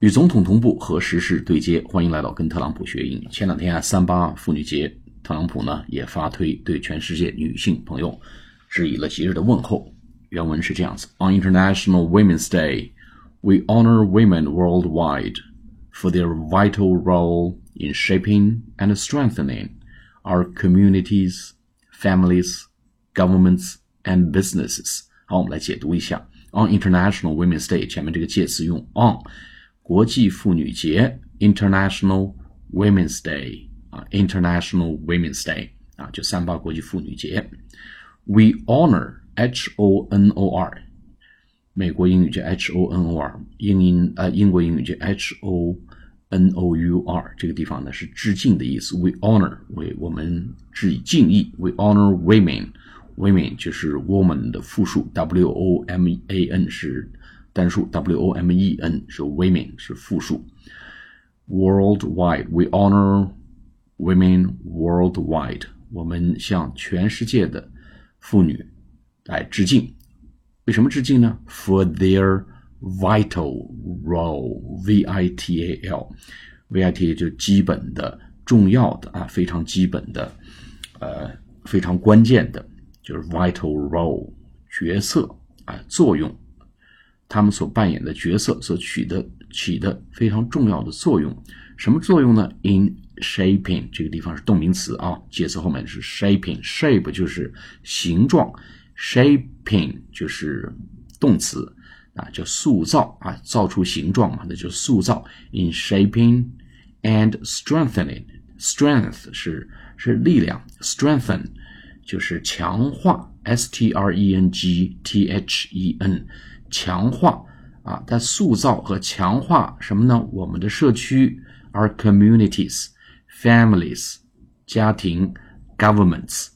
与总统同步和时事对接，欢迎来到跟特朗普学英语。前两天啊，三八妇女节，特朗普呢也发推对全世界女性朋友致以了节日的问候。原文是这样子：On International Women's Day, we honor women worldwide for their vital role in shaping and strengthening our communities, families, governments, and businesses。好，我们来解读一下 On International Women's Day 前面这个介词用 on。国际妇女节 （International Women's Day） 啊，International Women's Day 啊，就三八国际妇女节。We honor H O N O R，美国英语叫 H O N O R，英英呃英国英语叫 H O N O U R，这个地方呢是致敬的意思。We honor 为我们致以敬意。We honor women，women 就是 woman 的复数，W O M A N 是。单数 W O M E N 是 women 是复数。Worldwide, we honor women worldwide。我们向全世界的妇女来致敬。为什么致敬呢？For their vital role, V I T A L, V I T A 就基本的、重要的啊，非常基本的，呃，非常关键的，就是 vital role 角色啊，作用。他们所扮演的角色所取得起的非常重要的作用，什么作用呢？In shaping 这个地方是动名词啊，介词后面是 shaping，shape 就是形状，shaping 就是动词啊，叫塑造啊，造出形状嘛，那就塑造。In shaping and strengthening，strength 是是力量，strengthen 就是强化，s t r e n g t h e n。强化啊，在塑造和强化什么呢？我们的社区，our communities, families，家庭，governments，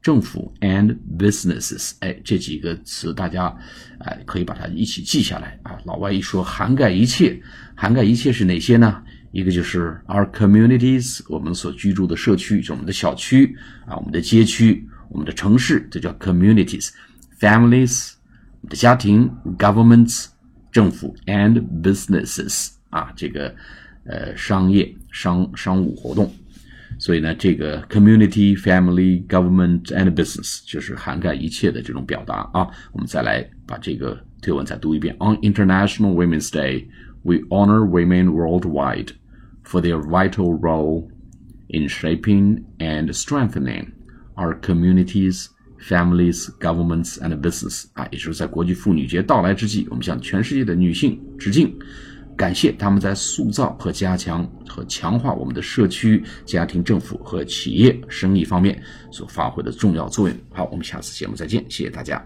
政府，and businesses。哎，这几个词大家哎可以把它一起记下来啊。老外一说涵盖一切，涵盖一切是哪些呢？一个就是 our communities，我们所居住的社区，就是我们的小区啊，我们的街区，我们的城市，这叫 communities，families。的家庭，governments 政府，and businesses 啊，这个呃商业商商务活动，所以呢，这个 community、family、government and business 就是涵盖一切的这种表达啊。我们再来把这个推文再读一遍。On International Women's Day, we honor women worldwide for their vital role in shaping and strengthening our communities. Families, governments, and business 啊，也就是在国际妇女节到来之际，我们向全世界的女性致敬，感谢他们在塑造和加强和强化我们的社区、家庭、政府和企业生意方面所发挥的重要作用。好，我们下次节目再见，谢谢大家。